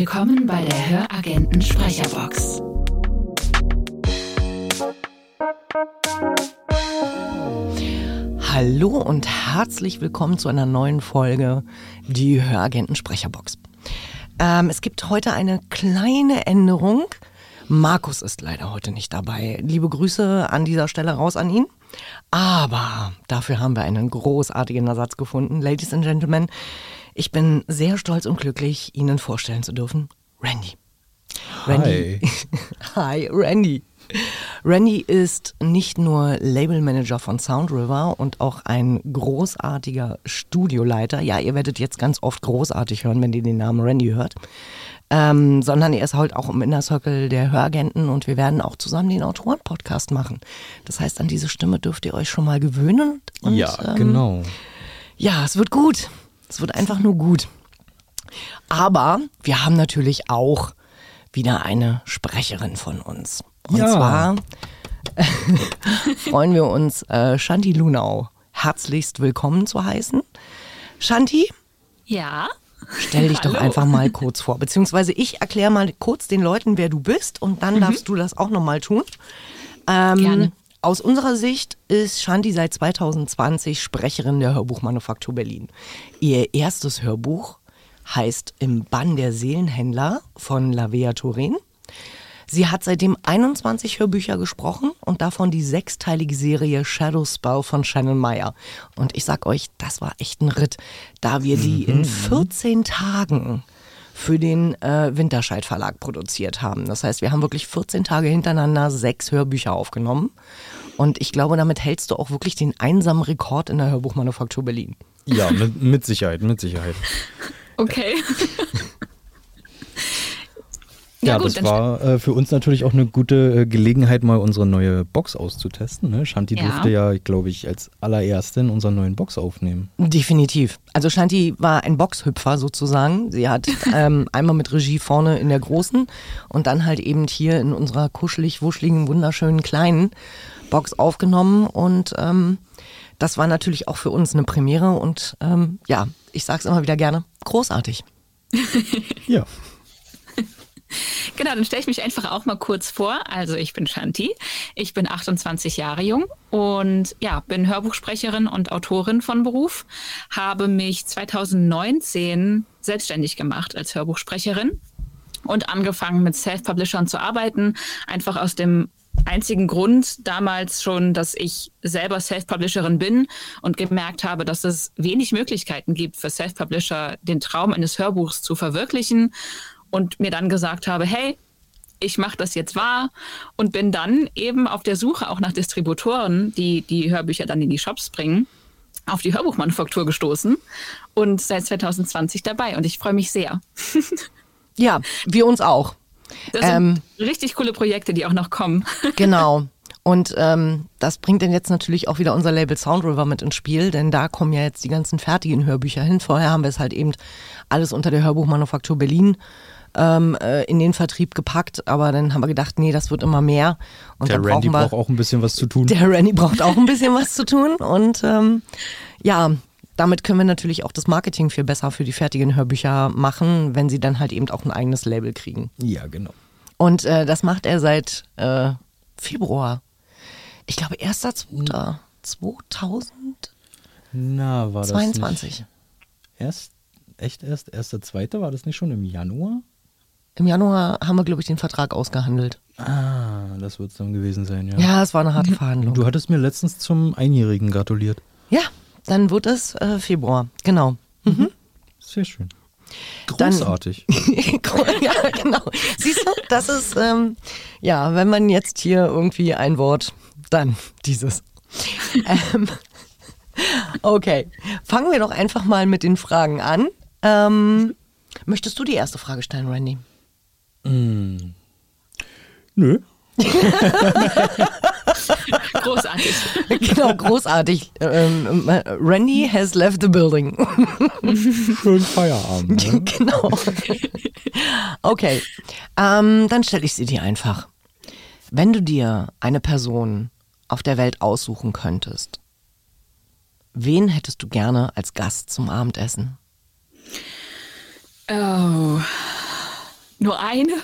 Willkommen bei der Höragenten Sprecherbox. Hallo und herzlich willkommen zu einer neuen Folge Die Höragenten Sprecherbox. Ähm, es gibt heute eine kleine Änderung. Markus ist leider heute nicht dabei. Liebe Grüße an dieser Stelle raus an ihn. Aber dafür haben wir einen großartigen Ersatz gefunden. Ladies and Gentlemen, ich bin sehr stolz und glücklich, Ihnen vorstellen zu dürfen, Randy. Randy. Hi, Randy. Randy ist nicht nur Labelmanager von Sound River und auch ein großartiger Studioleiter. Ja, ihr werdet jetzt ganz oft großartig hören, wenn ihr den Namen Randy hört. Ähm, sondern er ist halt auch im Inner Circle der Höragenten und wir werden auch zusammen den Autoren-Podcast machen. Das heißt, an diese Stimme dürft ihr euch schon mal gewöhnen. Und, ja, ähm, genau. Ja, es wird gut. Es wird einfach nur gut. Aber wir haben natürlich auch wieder eine Sprecherin von uns. Und Ja. zwar freuen wir uns, äh, Shanti Lunau herzlichst willkommen zu heißen. Shanti, Ja, stell dich doch einfach mal kurz vor. Beziehungsweise ich erkläre mal kurz den Leuten, wer du bist und dann darfst du das auch nochmal tun. Ähm, Gerne. Aus unserer Sicht ist Shanti seit 2020 Sprecherin der Hörbuchmanufaktur Berlin. Ihr erstes Hörbuch heißt Im Bann der Seelenhändler von Lavea Turin. Sie hat seitdem 21 Hörbücher gesprochen und davon die sechsteilige Serie Shadow Spell von Shannon Meyer. Und ich sag euch, das war echt ein Ritt, da wir die in 14 Tagen für den äh, Winterscheid Verlag produziert haben. Das heißt, wir haben wirklich 14 Tage hintereinander sechs Hörbücher aufgenommen. Und ich glaube, damit hältst du auch wirklich den einsamen Rekord in der Hörbuchmanufaktur Berlin. Ja, mit, mit Sicherheit, mit Sicherheit. okay. Ja, gut, das war äh, für uns natürlich auch eine gute äh, Gelegenheit, mal unsere neue Box auszutesten. Ne? Shanti Ja. durfte ja, glaube ich, als allererste in unserer neuen Box aufnehmen. Definitiv. Also Shanti war ein Boxhüpfer sozusagen. Sie hat ähm, einmal mit Regie vorne in der großen und dann halt eben hier in unserer kuschelig, wuscheligen, wunderschönen kleinen Box aufgenommen. Und ähm, das war natürlich auch für uns eine Premiere. Und ähm, ja, ich sag's immer wieder gerne, großartig. Ja. Genau, dann stelle ich mich einfach auch mal kurz vor. Also ich bin Shanti, ich bin 28 Jahre jung und ja, bin Hörbuchsprecherin und Autorin von Beruf, habe mich 2019 selbstständig gemacht als Hörbuchsprecherin und angefangen mit Self-Publishern zu arbeiten, einfach aus dem einzigen Grund damals schon, dass ich selber Self-Publisherin bin und gemerkt habe, dass es wenig Möglichkeiten gibt für Self-Publisher, den Traum eines Hörbuchs zu verwirklichen und mir dann gesagt habe, hey, ich mache das jetzt wahr und bin dann eben auf der Suche auch nach Distributoren, die die Hörbücher dann in die Shops bringen, auf die Hörbuchmanufaktur gestoßen und seit 2020 dabei und ich freue mich sehr. Ja, wir uns auch. Das Ähm. sind richtig coole Projekte, die auch noch kommen. Genau. Und ähm, das bringt dann jetzt natürlich auch wieder unser Label Sound River mit ins Spiel, denn da kommen ja jetzt die ganzen fertigen Hörbücher hin. Vorher haben wir es halt eben alles unter der Hörbuchmanufaktur Berlin ähm, äh, in den Vertrieb gepackt, aber dann haben wir gedacht, nee, das wird immer mehr. Und Der Randy wir, braucht auch ein bisschen was zu tun. der Randy braucht auch ein bisschen was zu tun und ähm, ja, damit können wir natürlich auch das Marketing viel besser für die fertigen Hörbücher machen, wenn sie dann halt eben auch ein eigenes Label kriegen. Ja, genau. Und äh, das macht er seit äh, Februar. Ich glaube, 1.2. 2022. Na, war das nicht erst, echt erst, erster, zweiter, war das nicht schon im Januar? Im Januar haben wir, glaube ich, den Vertrag ausgehandelt. Ah, das wird es dann gewesen sein, ja. Ja, es war eine harte Verhandlung. Du hattest mir letztens zum Einjährigen gratuliert. Ja, dann wird es äh, Februar. Genau. Sehr schön. Dann- Großartig. ja, genau. Siehst du, das ist, ähm, ja, wenn man jetzt hier irgendwie ein Wort, dann dieses. ähm, okay, fangen wir doch einfach mal mit den Fragen an. Ähm, möchtest du die erste Frage stellen, Randy? Nö. Großartig. Genau, großartig. Ähm, äh, Randy has left the building. Schönen Feierabend. Ne? genau. Okay, ähm, dann stelle ich sie dir einfach. Wenn du dir eine Person auf der Welt aussuchen könntest, wen hättest du gerne als Gast zum Abendessen? Oh. Nur eine?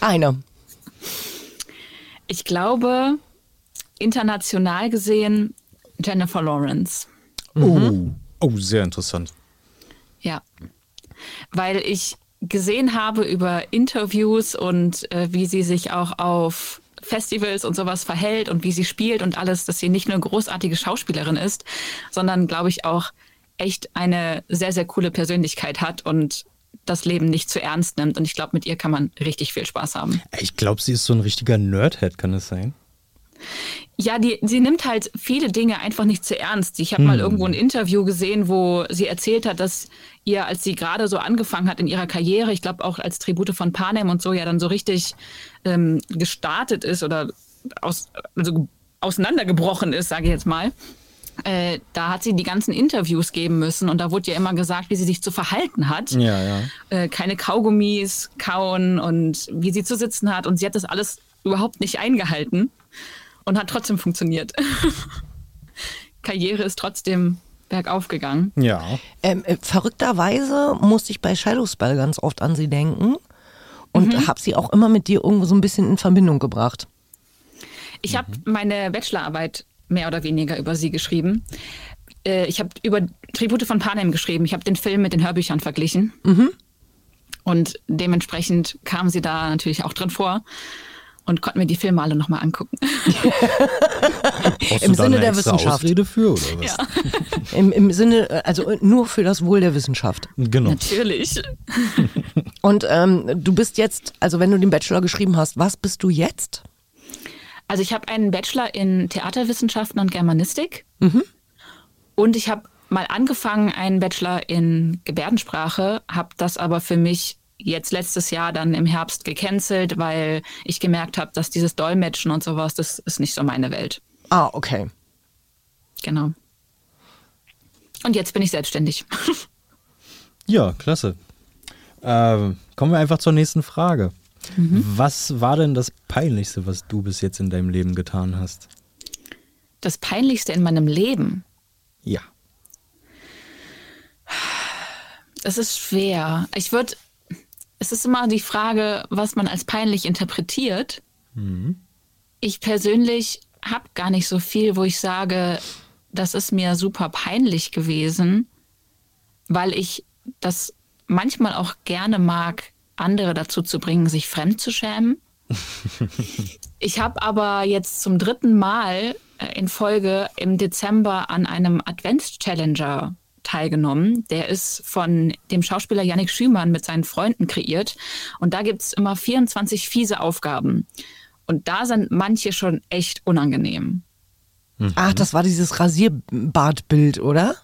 Eine. Ich glaube, international gesehen Jennifer Lawrence. Mhm. Oh, oh, sehr interessant. Ja, weil ich gesehen habe über Interviews und äh, wie sie sich auch auf Festivals und sowas verhält und wie sie spielt und alles, dass sie nicht nur eine großartige Schauspielerin ist, sondern glaube ich auch echt eine sehr, sehr coole Persönlichkeit hat und das Leben nicht zu ernst nimmt. Und ich glaube, mit ihr kann man richtig viel Spaß haben. Ich glaube, sie ist so ein richtiger Nerdhead, kann es sein? Ja, die, sie nimmt halt viele Dinge einfach nicht zu ernst. Ich habe hm. mal irgendwo ein Interview gesehen, wo sie erzählt hat, dass ihr, als sie gerade so angefangen hat in ihrer Karriere, ich glaube auch als Tribute von Panem und so, ja dann so richtig ähm, gestartet ist oder aus, also auseinandergebrochen ist, sage ich jetzt mal. Äh, da hat sie die ganzen Interviews geben müssen und da wurde ja immer gesagt, wie sie sich zu verhalten hat. Ja, ja. Äh, keine Kaugummis kauen und wie sie zu sitzen hat und sie hat das alles überhaupt nicht eingehalten und hat trotzdem funktioniert. Karriere ist trotzdem bergauf gegangen. Ja. Ähm, äh, verrückterweise musste ich bei Shadowspell ganz oft an sie denken und mhm. habe sie auch immer mit dir irgendwo so ein bisschen in Verbindung gebracht. Ich habe mhm. meine Bachelorarbeit mehr oder weniger über sie geschrieben. Äh, ich habe über Tribute von Panem geschrieben. Ich habe den Film mit den Hörbüchern verglichen. Mhm. Und dementsprechend kam sie da natürlich auch drin vor und konnten mir die Filme alle nochmal angucken. Im Sinne der Wissenschaft. Ausrede für oder was? Ja. Im, Im Sinne, also nur für das Wohl der Wissenschaft. Genau. Natürlich. Und ähm, du bist jetzt, also wenn du den Bachelor geschrieben hast, was bist du jetzt? Also ich habe einen Bachelor in Theaterwissenschaften und Germanistik. Mhm. Und ich habe mal angefangen, einen Bachelor in Gebärdensprache, habe das aber für mich jetzt letztes Jahr dann im Herbst gecancelt, weil ich gemerkt habe, dass dieses Dolmetschen und sowas, das ist nicht so meine Welt. Ah, okay. Genau. Und jetzt bin ich selbstständig. ja, klasse. Äh, kommen wir einfach zur nächsten Frage. Mhm. Was war denn das Peinlichste, was du bis jetzt in deinem Leben getan hast? Das Peinlichste in meinem Leben? Ja. Es ist schwer. Ich würde es ist immer die Frage, was man als peinlich interpretiert. Mhm. Ich persönlich habe gar nicht so viel, wo ich sage, das ist mir super peinlich gewesen, weil ich das manchmal auch gerne mag, andere dazu zu bringen, sich fremd zu schämen. ich habe aber jetzt zum dritten Mal äh, in Folge im Dezember an einem Advents-Challenger teilgenommen. Der ist von dem Schauspieler Yannick Schümann mit seinen Freunden kreiert. Und da gibt es immer 24 fiese Aufgaben. Und da sind manche schon echt unangenehm. Mhm. Ach, das war dieses Rasierbartbild, oder?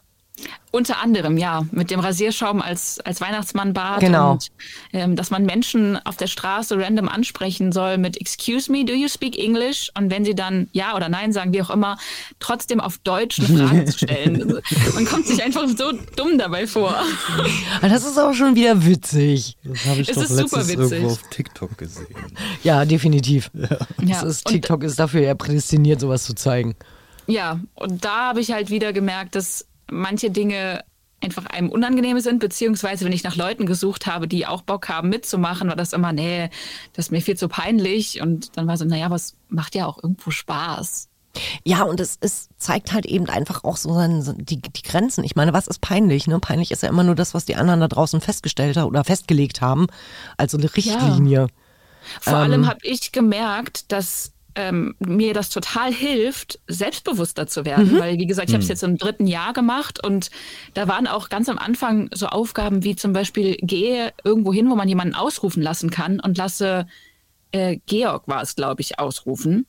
Unter anderem, ja, mit dem Rasierschaum als, als Weihnachtsmannbart genau. und ähm, dass man Menschen auf der Straße random ansprechen soll mit Excuse me, do you speak English? Und wenn sie dann Ja oder Nein sagen, wie auch immer, trotzdem auf Deutsch eine Frage zu stellen. Man kommt sich einfach so dumm dabei vor. Das ist auch schon wieder witzig. Das habe ich es doch ist letztens super witzig. irgendwo auf TikTok gesehen. Ja, definitiv. Ja. ja. Ist, TikTok ist dafür ja prädestiniert, sowas zu zeigen. Ja, und da habe ich halt wieder gemerkt, dass manche Dinge einfach einem unangenehm sind, beziehungsweise wenn ich nach Leuten gesucht habe, die auch Bock haben mitzumachen, war das immer, nee, das ist mir viel zu peinlich. Und dann war so, naja, was macht ja auch irgendwo Spaß. Ja, und es, es zeigt halt eben einfach auch so die, die Grenzen. Ich meine, was ist peinlich? Ne? Peinlich ist ja immer nur das, was die anderen da draußen festgestellt haben oder festgelegt haben, also eine Richtlinie. Ja. Vor ähm, allem habe ich gemerkt, dass ähm, mir das total hilft, selbstbewusster zu werden. Mhm. Weil, wie gesagt, ich habe es mhm. jetzt im dritten Jahr gemacht und da waren auch ganz am Anfang so Aufgaben wie zum Beispiel, gehe irgendwo hin, wo man jemanden ausrufen lassen kann und lasse äh, Georg war es, glaube ich, ausrufen.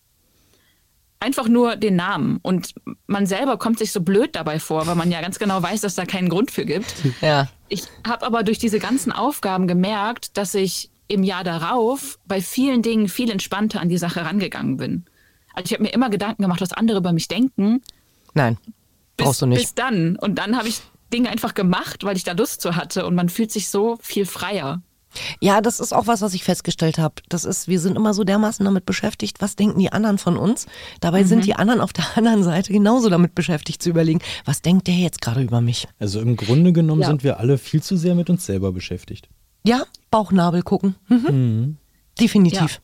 Einfach nur den Namen. Und man selber kommt sich so blöd dabei vor, weil man ja ganz genau weiß, dass da keinen Grund für gibt. Ja. Ich habe aber durch diese ganzen Aufgaben gemerkt, dass ich im Jahr darauf bei vielen Dingen viel entspannter an die Sache rangegangen bin. Also ich habe mir immer Gedanken gemacht, was andere über mich denken. Nein, bis, brauchst du nicht. Bis dann. Und dann habe ich Dinge einfach gemacht, weil ich da Lust zu hatte und man fühlt sich so viel freier. Ja, das ist auch was, was ich festgestellt habe. Das ist, wir sind immer so dermaßen damit beschäftigt, was denken die anderen von uns. Dabei mhm. sind die anderen auf der anderen Seite genauso damit beschäftigt zu überlegen, was denkt der jetzt gerade über mich. Also im Grunde genommen ja. sind wir alle viel zu sehr mit uns selber beschäftigt. Ja, Bauchnabel gucken. Mhm. Definitiv.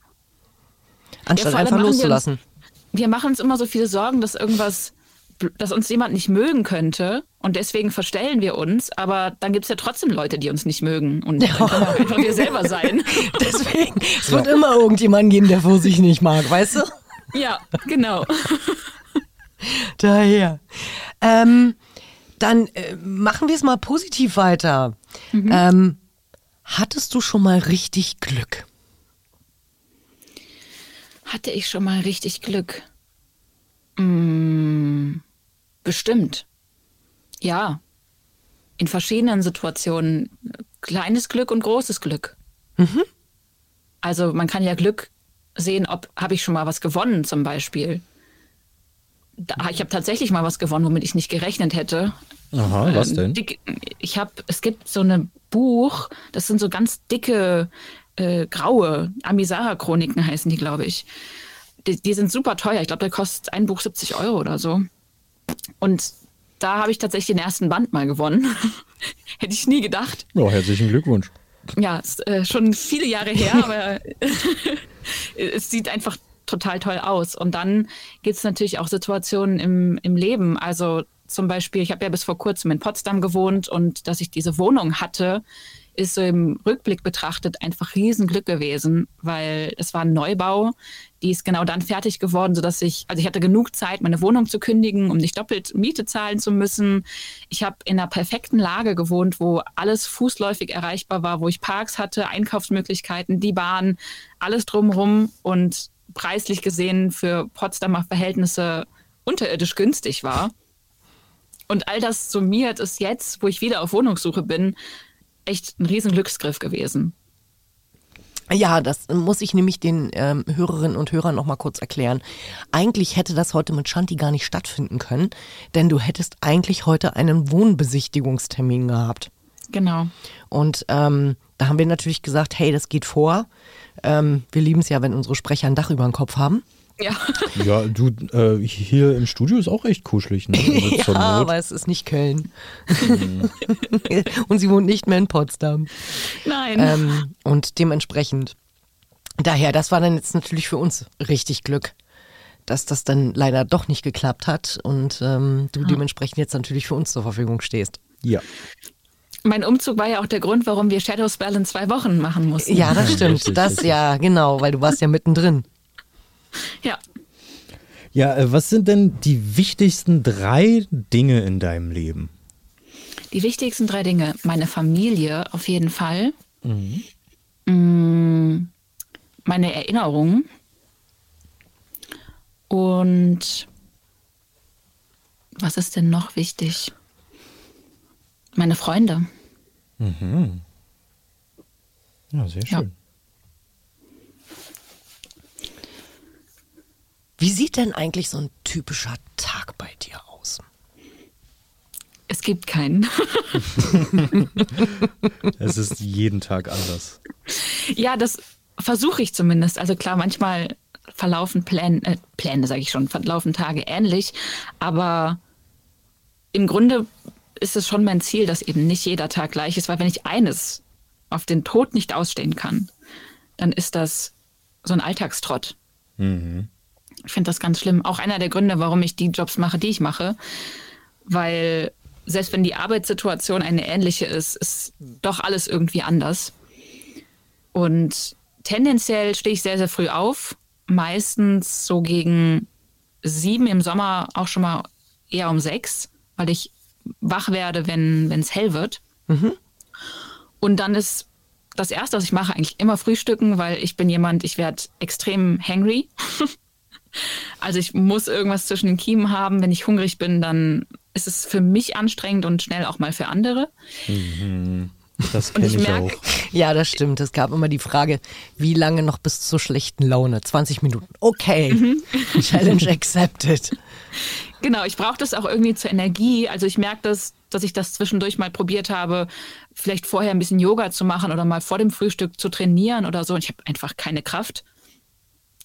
Anstatt vor allem einfach machen wir uns- loszulassen. Wir machen uns immer so viele Sorgen, dass irgendwas, dass uns jemand nicht mögen könnte und deswegen verstellen wir uns, aber dann gibt es ja trotzdem Leute, die uns nicht mögen und dann können wir einfach wir selber sein. Deswegen, es wird immer irgendjemanden geben, der vor sich nicht mag, weißt du? ja, genau. Daher. Ähm, dann äh, machen wir es mal positiv weiter. Ähm, hattest du schon mal richtig Glück? Hatte ich schon mal richtig Glück? Mm, bestimmt. Ja. In verschiedenen Situationen. Kleines Glück und großes Glück. Also man kann ja Glück sehen, ob habe ich schon mal was gewonnen zum Beispiel. Da, ich habe tatsächlich mal was gewonnen, womit ich nicht gerechnet hätte. Aha, was Ähm, denn? Dick, ich habe, es gibt so ein Buch, das sind so ganz dicke, äh, graue Amisara-Chroniken heißen die, glaube ich. Die, die sind super teuer. Ich glaube, der kostet ein Buch 70 Euro oder so. Und da habe ich tatsächlich den ersten Band mal gewonnen. Hätte ich nie gedacht. Ja, herzlichen Glückwunsch. Ja, ist, äh, schon viele Jahre her, aber es sieht einfach total toll aus. Und dann gibt es natürlich auch Situationen im, im Leben. Also zum Beispiel, ich habe ja bis vor kurzem in Potsdam gewohnt und dass ich diese Wohnung hatte, ist so im Rückblick betrachtet einfach Riesenglück gewesen, weil es war ein Neubau. Die ist genau dann fertig geworden, sodass ich, also ich hatte genug Zeit, meine Wohnung zu kündigen, um nicht doppelt Miete zahlen zu müssen. Ich habe in einer perfekten Lage gewohnt, wo alles fußläufig erreichbar war, wo ich Parks hatte, Einkaufsmöglichkeiten, die Bahn, alles drumherum und preislich gesehen für Potsdamer Verhältnisse unterirdisch günstig war. Und all das summiert ist jetzt, wo ich wieder auf Wohnungssuche bin, echt ein riesen Glücksgriff gewesen. Ja, das muss ich nämlich den ähm, Hörerinnen und Hörern noch mal kurz erklären. Eigentlich hätte das heute mit Shanti gar nicht stattfinden können, denn du hättest eigentlich heute einen Wohnbesichtigungstermin gehabt. Genau. Und ähm, da haben wir natürlich gesagt, hey, das geht vor. Ähm, wir lieben es ja, wenn unsere Sprecher ein Dach über dem Kopf haben. Ja. Ja, du, äh, hier im Studio ist auch echt kuschelig, ne? Also Ja, Not. aber es ist nicht Köln. Und sie wohnt nicht mehr in Potsdam. Nein. Ähm, und dementsprechend, daher, das war dann jetzt natürlich für uns richtig Glück, dass das dann leider doch nicht geklappt hat und ähm, du dementsprechend jetzt natürlich für uns zur Verfügung stehst. Ja. mein Umzug war ja auch der Grund, warum wir Shadow Spell in zwei Wochen machen mussten. Ja, das stimmt. Das ja, genau, weil du warst ja mittendrin. Ja. Ja, äh, was sind denn die wichtigsten drei Dinge in deinem Leben? Die wichtigsten drei Dinge. Meine Familie auf jeden Fall. Mm, Meine Erinnerungen. Und was ist denn noch wichtig? Meine Freunde. Ja, sehr Ja. Wie sieht denn eigentlich so ein typischer Tag bei dir aus? Es gibt keinen. Es ist jeden Tag anders. Ja, das versuche ich zumindest. Also klar, manchmal verlaufen Pläne, äh, Pläne sage ich schon, verlaufen Tage ähnlich, aber im Grunde ist es schon mein Ziel, dass eben nicht jeder Tag gleich ist, weil wenn ich eines auf den Tod nicht ausstehen kann, dann ist das so ein Alltagstrott. Ich finde das ganz schlimm. Auch einer der Gründe, warum ich die Jobs mache, die ich mache, weil selbst wenn die Arbeitssituation eine ähnliche ist, ist doch alles irgendwie anders. Und tendenziell stehe ich sehr, sehr früh auf. Meistens so gegen sieben im Sommer auch schon mal eher um sechs, weil ich wach werde, wenn es hell wird. Und dann ist das Erste, was ich mache, eigentlich immer frühstücken, weil ich bin jemand, ich werde extrem hangry. also ich muss irgendwas zwischen den Kiemen haben. Wenn ich hungrig bin, dann ist es für mich anstrengend und schnell auch mal für andere. Das Und kenne ich ich, merk- auch. Ja, das stimmt. Es gab immer die Frage, wie lange noch bis zur schlechten Laune? 20 Minuten. Okay. Challenge accepted. Genau, ich brauche das auch irgendwie zur Energie. Also ich merke das, dass ich das zwischendurch mal probiert habe, vielleicht vorher ein bisschen Yoga zu machen oder mal vor dem Frühstück zu trainieren oder so. Und ich habe einfach keine Kraft.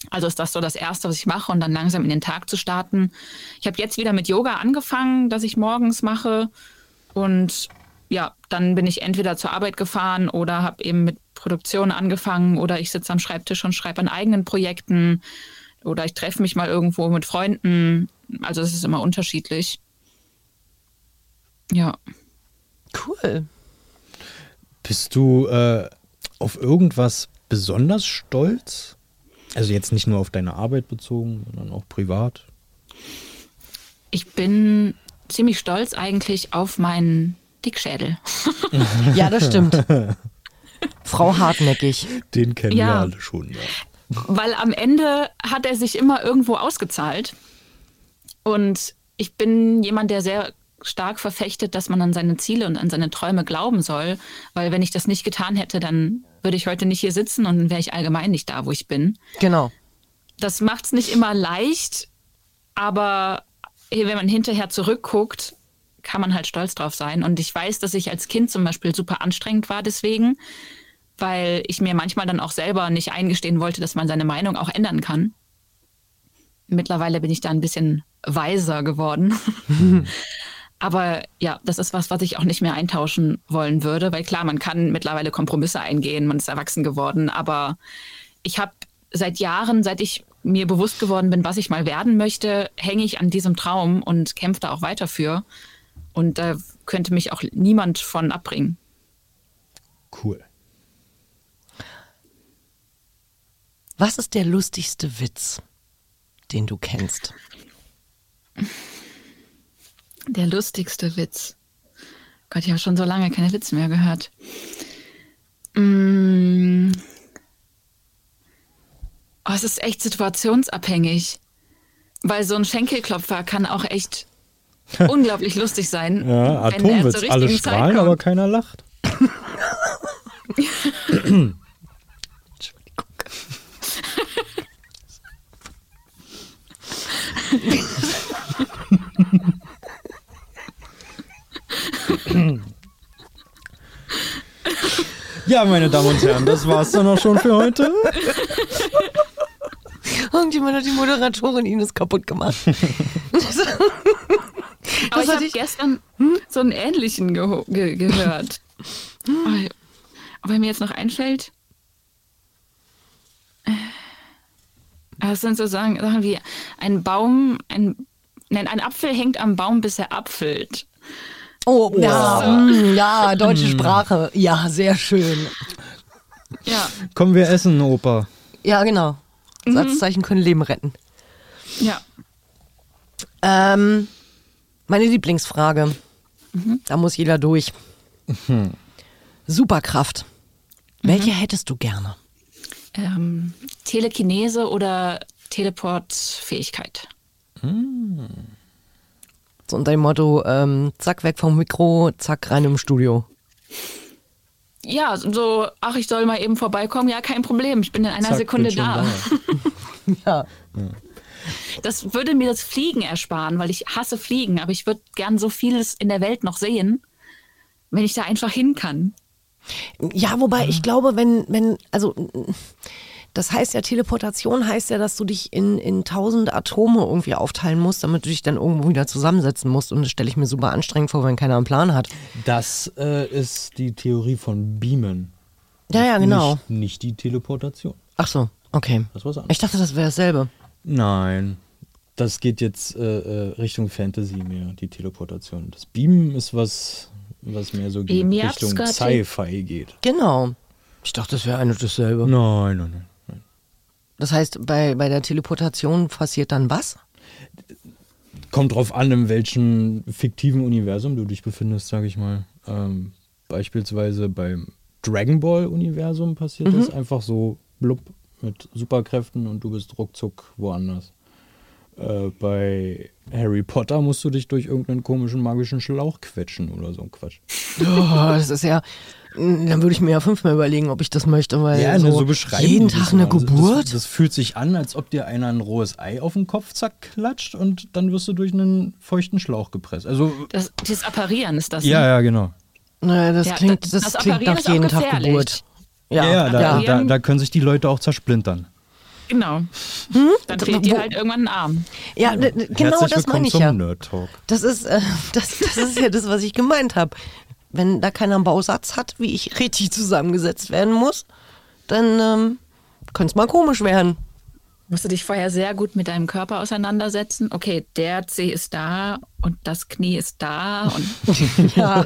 Also ist das so das Erste, was ich mache und dann langsam in den Tag zu starten. Ich habe jetzt wieder mit Yoga angefangen, das ich morgens mache. Und ja, dann bin ich entweder zur Arbeit gefahren oder habe eben mit Produktion angefangen oder ich sitze am Schreibtisch und schreibe an eigenen Projekten oder ich treffe mich mal irgendwo mit Freunden. Also es ist immer unterschiedlich. Ja. Cool. Bist du äh, auf irgendwas besonders stolz? Also jetzt nicht nur auf deine Arbeit bezogen, sondern auch privat? Ich bin ziemlich stolz eigentlich auf meinen Dickschädel. Ja, das stimmt. Frau hartnäckig. Den kennen Ja. wir alle schon. Ja. Weil am Ende hat er sich immer irgendwo ausgezahlt. Und ich bin jemand, der sehr stark verfechtet, dass man an seine Ziele und an seine Träume glauben soll. Weil wenn ich das nicht getan hätte, dann würde ich heute nicht hier sitzen und dann wäre ich allgemein nicht da, wo ich bin. Genau. Das macht es nicht immer leicht, aber wenn man hinterher zurückguckt, kann man halt stolz drauf sein. Und ich weiß, dass ich als Kind zum Beispiel super anstrengend war deswegen, weil ich mir manchmal dann auch selber nicht eingestehen wollte, dass man seine Meinung auch ändern kann. Mittlerweile bin ich da ein bisschen weiser geworden. Aber ja, das ist was, was ich auch nicht mehr eintauschen wollen würde, weil klar, man kann mittlerweile Kompromisse eingehen, man ist erwachsen geworden, aber ich habe seit Jahren, seit ich mir bewusst geworden bin, was ich mal werden möchte, hänge ich an diesem Traum und kämpfe da auch weiter für. Und da könnte mich auch niemand von abbringen. Cool. Was ist der lustigste Witz, den du kennst? Der lustigste Witz. Gott, ich habe schon so lange keine Witze mehr gehört. Mm. Oh, es ist echt situationsabhängig. Weil so ein Schenkelklopfer kann auch echt unglaublich lustig sein. Ja, Atomwitz. Alle strahlen, aber keiner lacht. Ja, meine Damen und Herren, das war's dann auch schon für heute. Irgendjemand hat die Moderatorin Ines kaputt gemacht. Aber ich hatte habe ich- gestern so einen ähnlichen ge gehört. Aber mir jetzt noch einfällt. äh, Das sind so Sachen, Sachen wie ein Baum, ein, nein, ein Apfel hängt am Baum, bis er apfelt. Oh, ja, mm, ja, deutsche Sprache. Ja, sehr schön. Ja, Kommen wir essen, Opa. Ja, genau. Satzzeichen können Leben retten. ja. Ähm, meine Lieblingsfrage. Da muss jeder durch. Superkraft. Welche hättest du gerne? Ähm, Telekinese oder Teleportfähigkeit. So unter dem Motto, ähm, zack, weg vom Mikro, zack, rein im Studio. Ja, so, ach, ich soll mal eben vorbeikommen. Ja, kein Problem. Ich bin in einer Zack, Sekunde schon da. Ja. Das würde mir das Fliegen ersparen, weil ich hasse Fliegen, aber ich würde gern so vieles in der Welt noch sehen, wenn ich da einfach hin kann. Ja, wobei ich glaube, wenn, wenn, also das heißt ja, Teleportation heißt ja, dass du dich in, in tausend Atome irgendwie aufteilen musst, damit du dich dann irgendwo wieder zusammensetzen musst. Und das stelle ich mir super anstrengend vor, wenn keiner einen Plan hat. Das äh, ist die Theorie von Beamen. Ja, ja, genau. Nicht, nicht die Teleportation. Ach so, okay. Das anderes. Ich dachte, das wäre dasselbe. Nein, das geht jetzt äh, äh, Richtung Fantasy mehr, die Teleportation. Das Beamen ist was, was mehr so geht, Mir Richtung Sci-Fi geht. Genau. Ich dachte, das wäre ein und dasselbe. Nein, nein, nein. Das heißt, bei, bei der Teleportation passiert dann was? Kommt drauf an, in welchem fiktiven Universum du dich befindest, sage ich mal. Ähm, beispielsweise beim Dragon Ball-Universum passiert das einfach so blub mit Superkräften und du bist ruckzuck woanders. Äh, bei Harry Potter musst du dich durch irgendeinen komischen magischen Schlauch quetschen oder so ein Quatsch. Oh, das ist ja. Dann würde ich mir ja fünfmal überlegen, ob ich das möchte, weil Ja, so, ne, so beschreiben jeden Tag eine mal. Also Geburt. Das, das fühlt sich an, als ob dir einer ein rohes Ei auf den Kopf zack klatscht und dann wirst du durch einen feuchten Schlauch gepresst. Also Das, das Apparieren ist das. ja, ne? ja, genau. naja, das Ja, klingt, das- das, das klingt nach jeden Tag. Geburt. Ja, Ja, ja, da, ja. Da, da können sich die Leute auch zersplintern. Genau. Dann fehlt dir halt irgendwann ein Arm. Ja, genau Herzlich das meine ich zum ja. Nerd Talk. Das ist, äh, das, das ist ja das, was ich gemeint habe. Wenn da keiner einen Bausatz hat, wie ich richtig zusammengesetzt werden muss, dann ähm, könnte es mal komisch werden. Musst du dich vorher sehr gut mit deinem Körper auseinandersetzen. Okay, der Zeh ist da und das Knie ist da. Und Ja.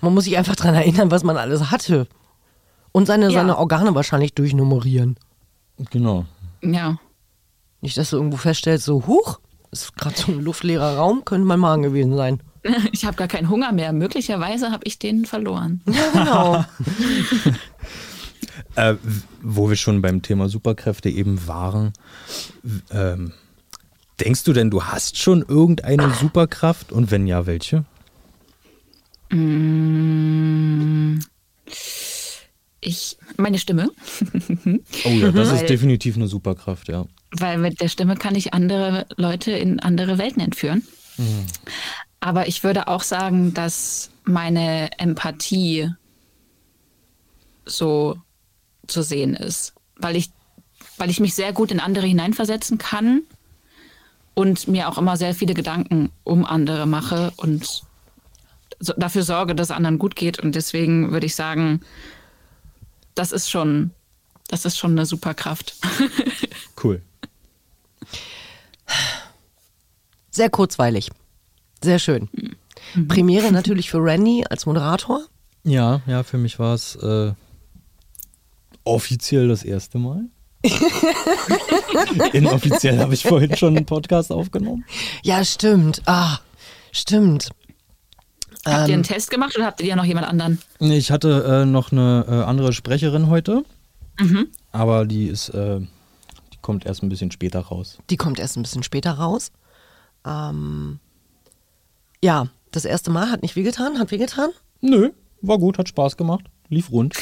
man muss sich einfach dran erinnern, was man alles hatte. Und seine, Ja. seine Organe wahrscheinlich durchnummerieren. Genau. ja, Nicht, dass du irgendwo feststellst, so, huch, ist gerade so ein luftleerer Raum, könnte mein Magen gewesen sein. ich habe gar keinen Hunger mehr. Möglicherweise habe ich den verloren. Ja, genau. Äh, wo wir schon beim Thema Superkräfte eben waren, ähm, denkst du denn, du hast schon irgendeine Superkraft und wenn ja, welche? Ich, meine Stimme, Oh ja, das Weil- ist definitiv eine Superkraft, ja. weil mit der Stimme kann ich andere Leute in andere Welten entführen. Aber ich würde auch sagen, dass meine Empathie so zu sehen ist, weil ich, weil ich mich sehr gut in andere hineinversetzen kann und mir auch immer sehr viele Gedanken um andere mache und so, dafür sorge, dass es anderen gut geht. Und deswegen würde ich sagen, das ist schon, das ist schon eine Superkraft. Cool. Sehr kurzweilig. Sehr schön. Premiere natürlich für Randy als Moderator. Ja, ja, für mich war es äh, offiziell das erste Mal. Inoffiziell habe ich vorhin schon einen Podcast aufgenommen. Ja, stimmt. Ah, stimmt. Habt ihr einen Test gemacht oder habt ihr noch jemand anderen? Nee, Ich hatte äh, noch eine äh, andere Sprecherin heute, aber die ist, äh, die kommt erst ein bisschen später raus. Die kommt erst ein bisschen später raus. Ähm, ja, das erste Mal hat nicht wehgetan. Hat wehgetan? Nö, war gut, hat Spaß gemacht, lief rund.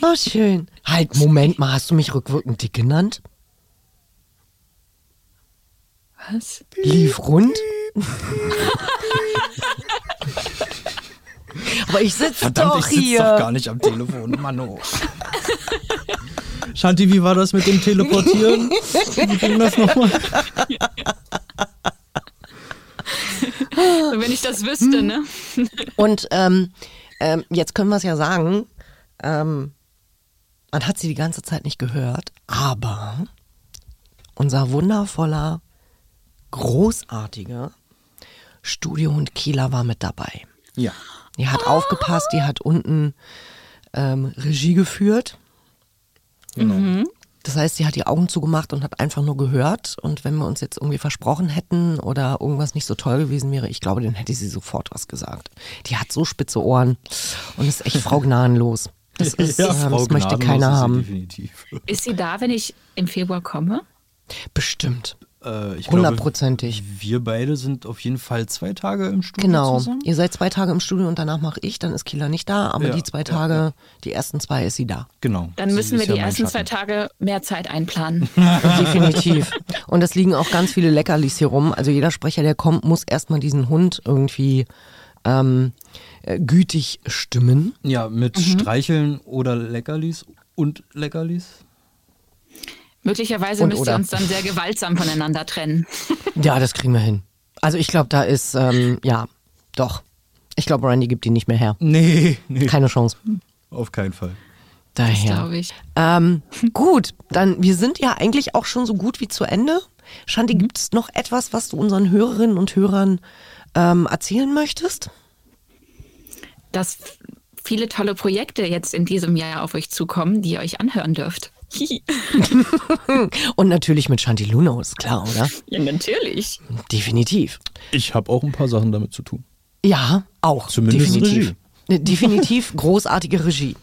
Oh, schön. Halt, Moment mal, hast du mich rückwirkend dick genannt? Was? Lief rund? Aber ich sitze doch ich sitz hier. doch gar nicht am Telefon, Mano. Shanti, wie war das mit dem Teleportieren? Wie ging das nochmal? Wenn ich das wüsste, ne? Und ähm, ähm, jetzt können wir es ja sagen, ähm, man hat sie die ganze Zeit nicht gehört, aber unser wundervoller, großartiger Studiohund Kieler war mit dabei. Ja. Die hat aufgepasst, die hat unten ähm, Regie geführt. Genau. Das heißt, sie hat die Augen zugemacht und hat einfach nur gehört. Und wenn wir uns jetzt irgendwie versprochen hätten oder irgendwas nicht so toll gewesen wäre, ich glaube, dann hätte sie sofort was gesagt. Die hat so spitze Ohren und ist echt Frau gnadenlos. Das, ist, ähm, das möchte keiner haben. Definitiv. Ist sie da, wenn ich im Februar komme? Bestimmt. Äh, ich Hundertprozentig. Glaube, wir beide sind auf jeden Fall zwei Tage im Studio Genau. zusammen. Ihr seid zwei Tage im Studio und danach mache ich, dann ist Kieler nicht da, aber Ja, die zwei ja, Tage, ja. die ersten zwei ist sie da. Genau. Dann Sie müssen wir ja die ersten zwei Schatten. Tage mehr Zeit einplanen. Definitiv. Und es liegen auch ganz viele Leckerlis hier rum. Also jeder Sprecher, der kommt, muss erstmal diesen Hund irgendwie ähm, äh, gütig stimmen. Ja, mit Mhm. Streicheln oder Leckerlis und Leckerlis. Möglicherweise Und müsst oder. ihr uns dann sehr gewaltsam voneinander trennen. Ja, das kriegen wir hin. Also ich glaube, da ist, ähm, ja, doch. Ich glaube, Randy gibt die nicht mehr her. Nee, nee, Keine Chance. auf keinen Fall. Daher. Glaube ich. Ähm, gut, dann wir sind ja eigentlich auch schon so gut wie zu Ende. Shanti, gibt es noch etwas, was du unseren Hörerinnen und Hörern ähm, erzählen möchtest? Dass viele tolle Projekte jetzt in diesem Jahr auf euch zukommen, die ihr euch anhören dürft. Und natürlich mit Shanti Luno, ist klar, oder? ja, natürlich. Definitiv. Ich habe auch ein paar Sachen damit zu tun. Ja, auch. Zumindest definitiv. Regie. Ne, Definitiv großartige Regie.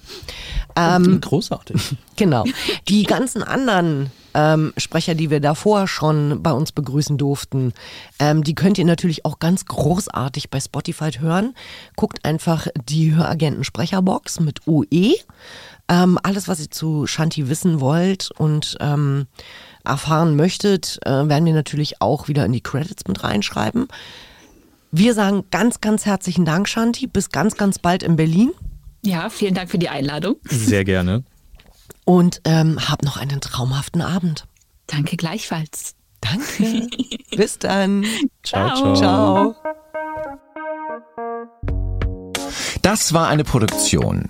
Ähm, Großartig. Genau. Die ganzen anderen ähm, Sprecher, die wir davor schon bei uns begrüßen durften, ähm, die könnt ihr natürlich auch ganz großartig bei Spotify hören. Guckt einfach die Höragenten Sprecherbox mit UE. Ähm, alles, was ihr zu Shanti wissen wollt und ähm, erfahren möchtet, äh, werden wir natürlich auch wieder in die Credits mit reinschreiben. Wir sagen ganz, ganz herzlichen Dank, Shanti. Bis ganz, ganz bald in Berlin. Ja, vielen Dank für die Einladung. Sehr gerne. Und ähm, hab noch einen traumhaften Abend. Danke gleichfalls. Danke. Bis dann. Ciao, Ciao. ciao. Ciao. Das war eine Produktion.